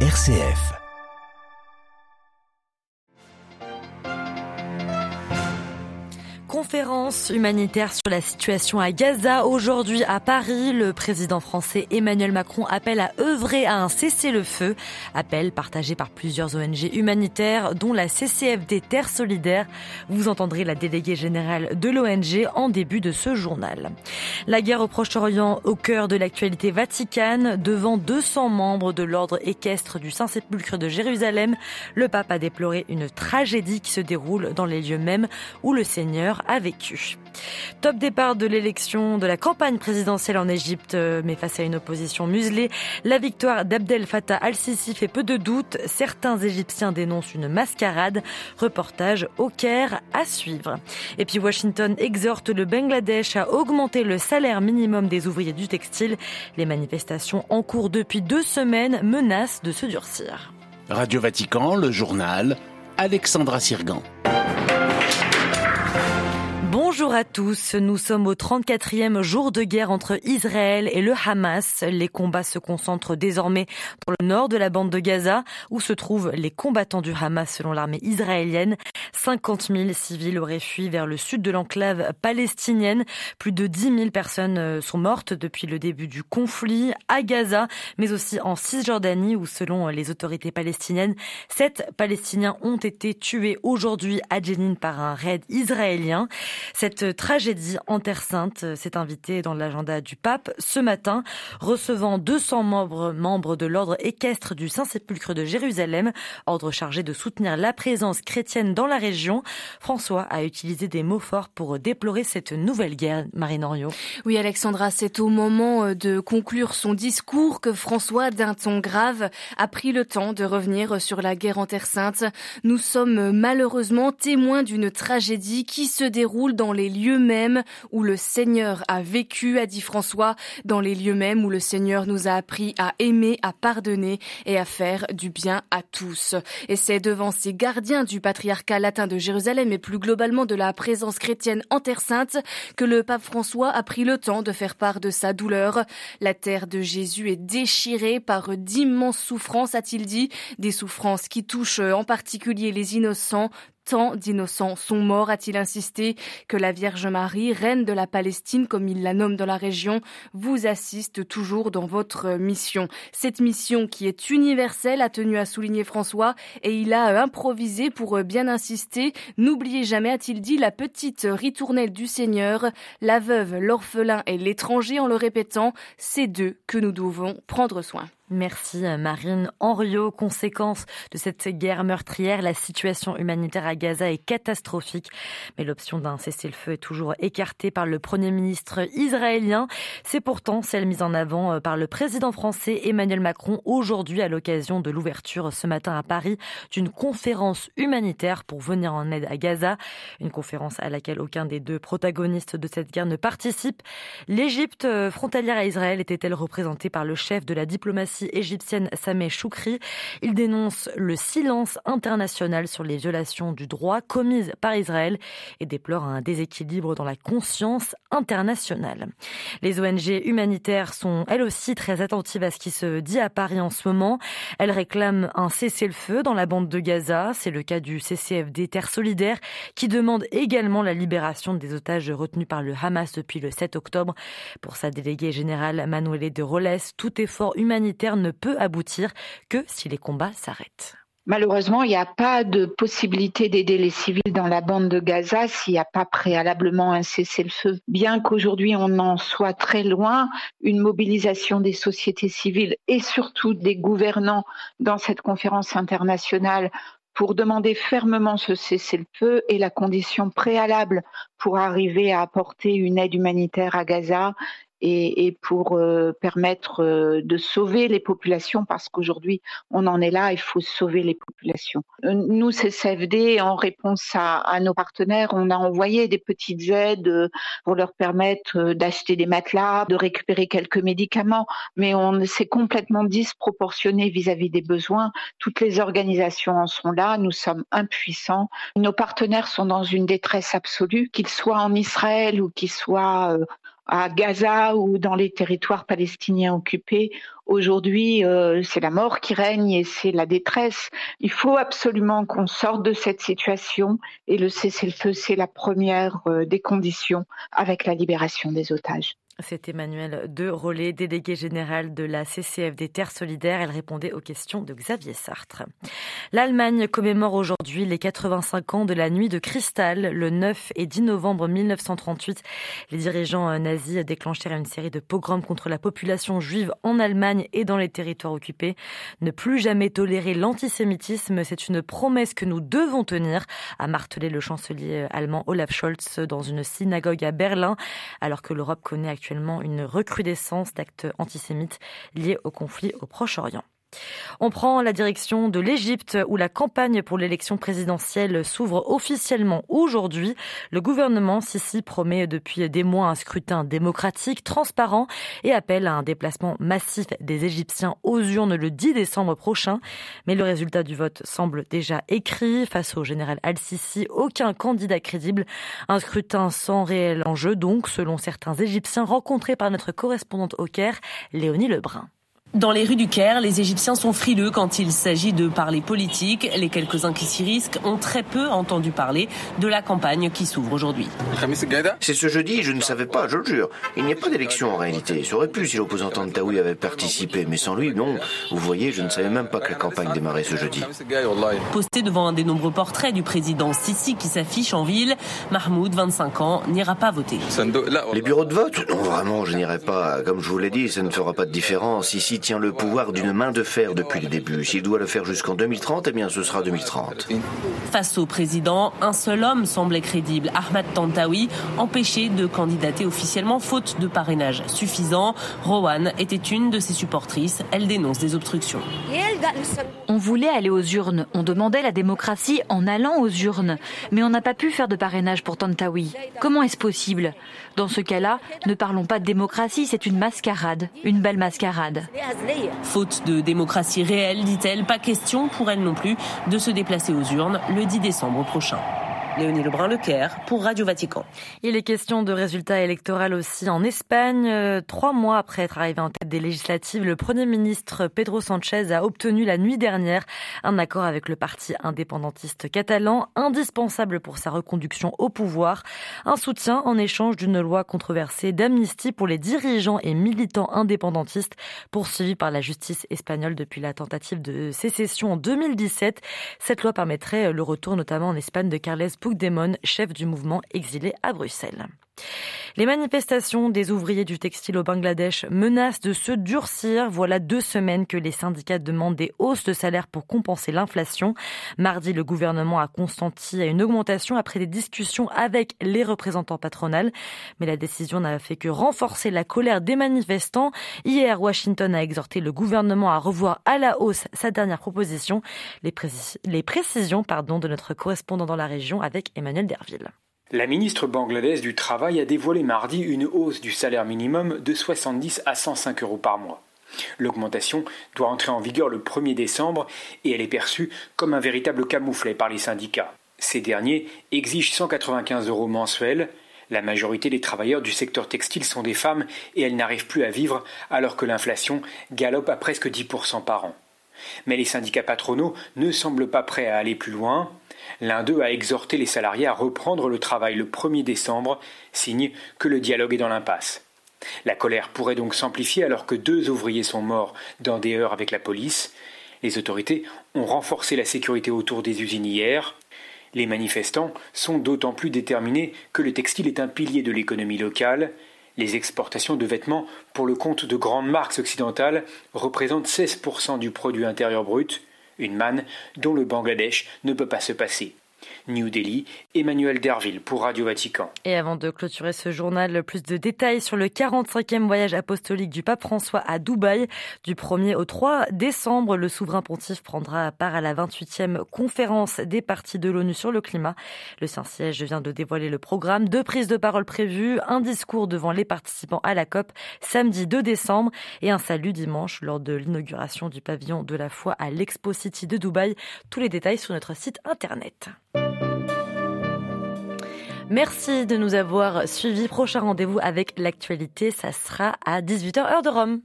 RCF. Conférence humanitaire sur la situation à Gaza. Aujourd'hui à Paris, le président français Emmanuel Macron appelle à œuvrer à un cessez-le-feu. Appel partagé par plusieurs ONG humanitaires, dont la CCFD Terre Solidaire. Vous entendrez la déléguée générale de l'ONG en début de ce journal. La guerre au Proche-Orient au cœur de l'actualité vaticane. Devant 200 membres de l'ordre équestre du Saint-Sépulcre de Jérusalem, le pape a déploré une tragédie qui se déroule dans les lieux mêmes où le Seigneur a Top départ de l'élection de la campagne présidentielle en Égypte, euh, mais face à une opposition muselée, la victoire d'Abdel Fattah al-Sisi fait peu de doute. Certains Égyptiens dénoncent une mascarade. Reportage au Caire à suivre. Et puis Washington exhorte le Bangladesh à augmenter le salaire minimum des ouvriers du textile. Les manifestations en cours depuis deux semaines menacent de se durcir. Radio Vatican, le journal, Alexandra Sirgan. Bonjour à tous, nous sommes au 34e jour de guerre entre Israël et le Hamas. Les combats se concentrent désormais dans le nord de la bande de Gaza, où se trouvent les combattants du Hamas selon l'armée israélienne. 50 000 civils auraient fui vers le sud de l'enclave palestinienne. Plus de 10 000 personnes euh, sont mortes depuis le début du conflit à Gaza, mais aussi en Cisjordanie, où selon les autorités palestiniennes, sept Palestiniens ont été tués aujourd'hui à Jenin par un raid israélien. Tragédie en Terre Sainte s'est invitée dans l'agenda du pape ce matin, recevant 200 membres, membres de l'ordre équestre du Saint-Sépulcre de Jérusalem, ordre chargé de soutenir la présence chrétienne dans la région. François a utilisé des mots forts pour déplorer cette nouvelle guerre, Marine Henriot. Oui, Alexandra, c'est au moment euh, de conclure son discours que François, d'un ton grave, a pris le temps de revenir sur la guerre en Terre Sainte. Nous sommes malheureusement témoins d'une tragédie qui se déroule dans les lieux mêmes où le Seigneur a vécu, a dit François, dans les lieux mêmes où le Seigneur nous a appris à aimer, à pardonner et à faire du bien à tous. Et c'est devant ces gardiens du patriarcat latin de Jérusalem et plus globalement de la présence chrétienne en Terre Sainte que le pape François a pris le temps de faire part de sa douleur. La terre de Jésus est déchirée par d'immenses souffrances, a-t-il dit, des souffrances qui touchent en particulier les innocents, Tant d'innocents sont morts, a-t-il insisté, que la Vierge Marie, reine de la Palestine, comme il la nomme dans la région, vous assiste toujours dans votre mission. Cette mission qui est universelle, a tenu à souligner François, et il a improvisé pour bien insister. N'oubliez jamais, a-t-il dit, la petite ritournelle du Seigneur, la veuve, l'orphelin et l'étranger, en le répétant, c'est d'eux que nous devons prendre soin. Merci Marine Henriot. Conséquence de cette guerre meurtrière, la situation humanitaire à Gaza est catastrophique. Mais l'option d'un cessez-le-feu est toujours écartée par le Premier ministre israélien. C'est pourtant celle mise en avant euh, par le président français Emmanuel Macron aujourd'hui à l'occasion de l'ouverture ce matin à Paris d'une conférence humanitaire pour venir en aide à Gaza. Une conférence à laquelle aucun des deux protagonistes de cette guerre ne participe. L'Égypte euh, frontalière à Israël était-elle représentée par le chef de la diplomatie égyptienne Sameh Choukri. Il dénonce le silence international sur les violations du droit commises par Israël et déplore un déséquilibre dans la conscience internationale. Les ONG humanitaires sont elles aussi très attentives à ce qui se dit à Paris en ce moment. Elles réclament un cessez-le-feu dans la bande de Gaza. C'est le cas du CCFD Terre Solidaire qui demande également la libération des otages retenus par le Hamas depuis le 7 octobre. Pour sa déléguée générale Manuele de Roles, tout effort humanitaire ne peut aboutir que si les combats s'arrêtent. Malheureusement, il n'y a pas de possibilité d'aider les civils dans la bande de Gaza s'il n'y a pas préalablement un cessez-le-feu. Bien qu'aujourd'hui on en soit très loin, une mobilisation des sociétés civiles et surtout des gouvernants dans cette conférence internationale pour demander fermement ce cessez-le-feu est la condition préalable pour arriver à apporter une aide humanitaire à Gaza et, et pour euh, permettre euh, de sauver les populations parce qu'aujourd'hui on en est là, il faut sauver les populations. Euh, nous, CFD, en réponse à, à, nos partenaires, on a envoyé des petites aides pour leur permettre d'acheter des matelas, de récupérer quelques médicaments, mais on s'est complètement disproportionné vis-à-vis -vis des besoins. Toutes les organisations en sont là, nous sommes impuissants. Nos partenaires sont dans une détresse absolue, qu'ils soient en Israël ou qu'ils soient à Gaza ou dans les territoires palestiniens occupés. Aujourd'hui, euh, c'est la mort qui règne et c'est la détresse. Il faut absolument qu'on sorte de cette situation et le cessez-le-feu, c'est la première euh, des conditions avec la libération des otages. C'est Emmanuel De Rollet, délégué général de la CCF des Terres Solidaires. Elle répondait aux questions de Xavier Sartre. L'Allemagne commémore aujourd'hui les 85 ans de la nuit de cristal. Le 9 et 10 novembre 1938, les dirigeants nazis déclenchèrent une série de pogroms contre la population juive en Allemagne et dans les territoires occupés. Ne plus jamais tolérer l'antisémitisme, c'est une promesse que nous devons tenir, a martelé le chancelier allemand Olaf Scholz dans une synagogue à Berlin, alors que l'Europe connaît actuellement une recrudescence d'actes antisémites liés au conflit au Proche-Orient. On prend la direction de l'Égypte où la campagne pour l'élection présidentielle s'ouvre officiellement aujourd'hui. Le gouvernement Sisi promet depuis des mois un scrutin démocratique, transparent et appelle à un déplacement massif des Égyptiens aux urnes le 10 décembre prochain. Mais le résultat du vote semble déjà écrit. Face au général Al-Sisi, aucun candidat crédible. Un scrutin sans réel enjeu donc, selon certains Égyptiens rencontrés par notre correspondante au Caire, Léonie Lebrun. Dans les rues du Caire, les Égyptiens sont frileux quand il s'agit de parler politique. Les quelques-uns qui s'y risquent ont très peu entendu parler de la campagne qui s'ouvre aujourd'hui. C'est ce jeudi, je ne savais pas, je le jure. Il n'y a pas d'élection en réalité. Ça aurait pu si l'opposant Tantaoui avait participé, mais sans lui, non. Vous voyez, je ne savais même pas que la campagne démarrait ce jeudi. Posté devant un des nombreux portraits du président Sisi qui s'affiche en ville, Mahmoud, 25 ans, n'ira pas voter. Les bureaux de vote Non, vraiment, je n'irai pas. Comme je vous l'ai dit, ça ne fera pas de différence. Ici, tient le pouvoir d'une main de fer depuis le début. S'il doit le faire jusqu'en 2030, eh bien ce sera 2030. Face au président, un seul homme semblait crédible, Ahmad Tantawi, empêché de candidater officiellement faute de parrainage suffisant. Rowan était une de ses supportrices. Elle dénonce des obstructions. On voulait aller aux urnes. On demandait la démocratie en allant aux urnes. Mais on n'a pas pu faire de parrainage pour Tantawi. Comment est-ce possible? Dans ce cas-là, ne parlons pas de démocratie, c'est une mascarade, une belle mascarade. Faute de démocratie réelle, dit-elle, pas question pour elle non plus de se déplacer aux urnes le 10 décembre prochain. Léonie Lebrun-Lecaire pour Radio Vatican. Il est question de résultats électoraux aussi en Espagne. Euh, trois mois après être arrivé en tête des législatives, le Premier ministre Pedro Sanchez a obtenu la nuit dernière un accord avec le parti indépendantiste catalan, indispensable pour sa reconduction au pouvoir. Un soutien en échange d'une loi controversée d'amnistie pour les dirigeants et militants indépendantistes poursuivis par la justice espagnole depuis la tentative de sécession en 2017. Cette loi permettrait le retour notamment en Espagne de Carles Puigdemont, chef du mouvement exilé à Bruxelles. Les manifestations des ouvriers du textile au Bangladesh menacent de se durcir. Voilà deux semaines que les syndicats demandent des hausses de salaire pour compenser l'inflation. Mardi, le gouvernement a consenti à une augmentation après des discussions avec les représentants patronales. Mais la décision n'a fait que renforcer la colère des manifestants. Hier, Washington a exhorté le gouvernement à revoir à la hausse sa dernière proposition. Les, précisions de notre correspondant dans la région avec Emmanuel Derville. La ministre bangladaise du Travail a dévoilé mardi une hausse du salaire minimum de 70 à 105 euros par mois. L'augmentation doit entrer en vigueur le 1er décembre et elle est perçue comme un véritable camouflet par les syndicats. Ces derniers exigent 195 euros mensuels. La majorité des travailleurs du secteur textile sont des femmes et elles n'arrivent plus à vivre alors que l'inflation galope à presque 10% par an. Mais les syndicats patronaux ne semblent pas prêts à aller plus loin. L'un d'eux a exhorté les salariés à reprendre le travail le 1er décembre, signe que le dialogue est dans l'impasse. La colère pourrait donc s'amplifier alors que deux ouvriers sont morts dans des heures avec la police. Les autorités ont renforcé la sécurité autour des usines hier. Les manifestants sont d'autant plus déterminés que le textile est un pilier de l'économie locale. Les exportations de vêtements pour le compte de grandes marques occidentales représentent 16% du produit intérieur brut une manne dont le Bangladesh ne peut pas se passer. New Delhi, Emmanuel Derville pour Radio Vatican. Et avant de clôturer ce journal, plus de détails sur le 45e voyage apostolique du pape François à Dubaï. Du 1er au 3 décembre, le souverain pontife prendra part à la 28e conférence des partis de l'ONU sur le climat. Le Saint-Siège vient de dévoiler le programme, deux prises de parole prévues, un discours devant les participants à la COP samedi 2 décembre et un salut dimanche lors de l'inauguration du pavillon de la foi à l'Expo City de Dubaï. Tous les détails sur notre site internet. Merci de nous avoir suivis. Prochain rendez-vous avec l'actualité, ça sera à 18h heure de Rome.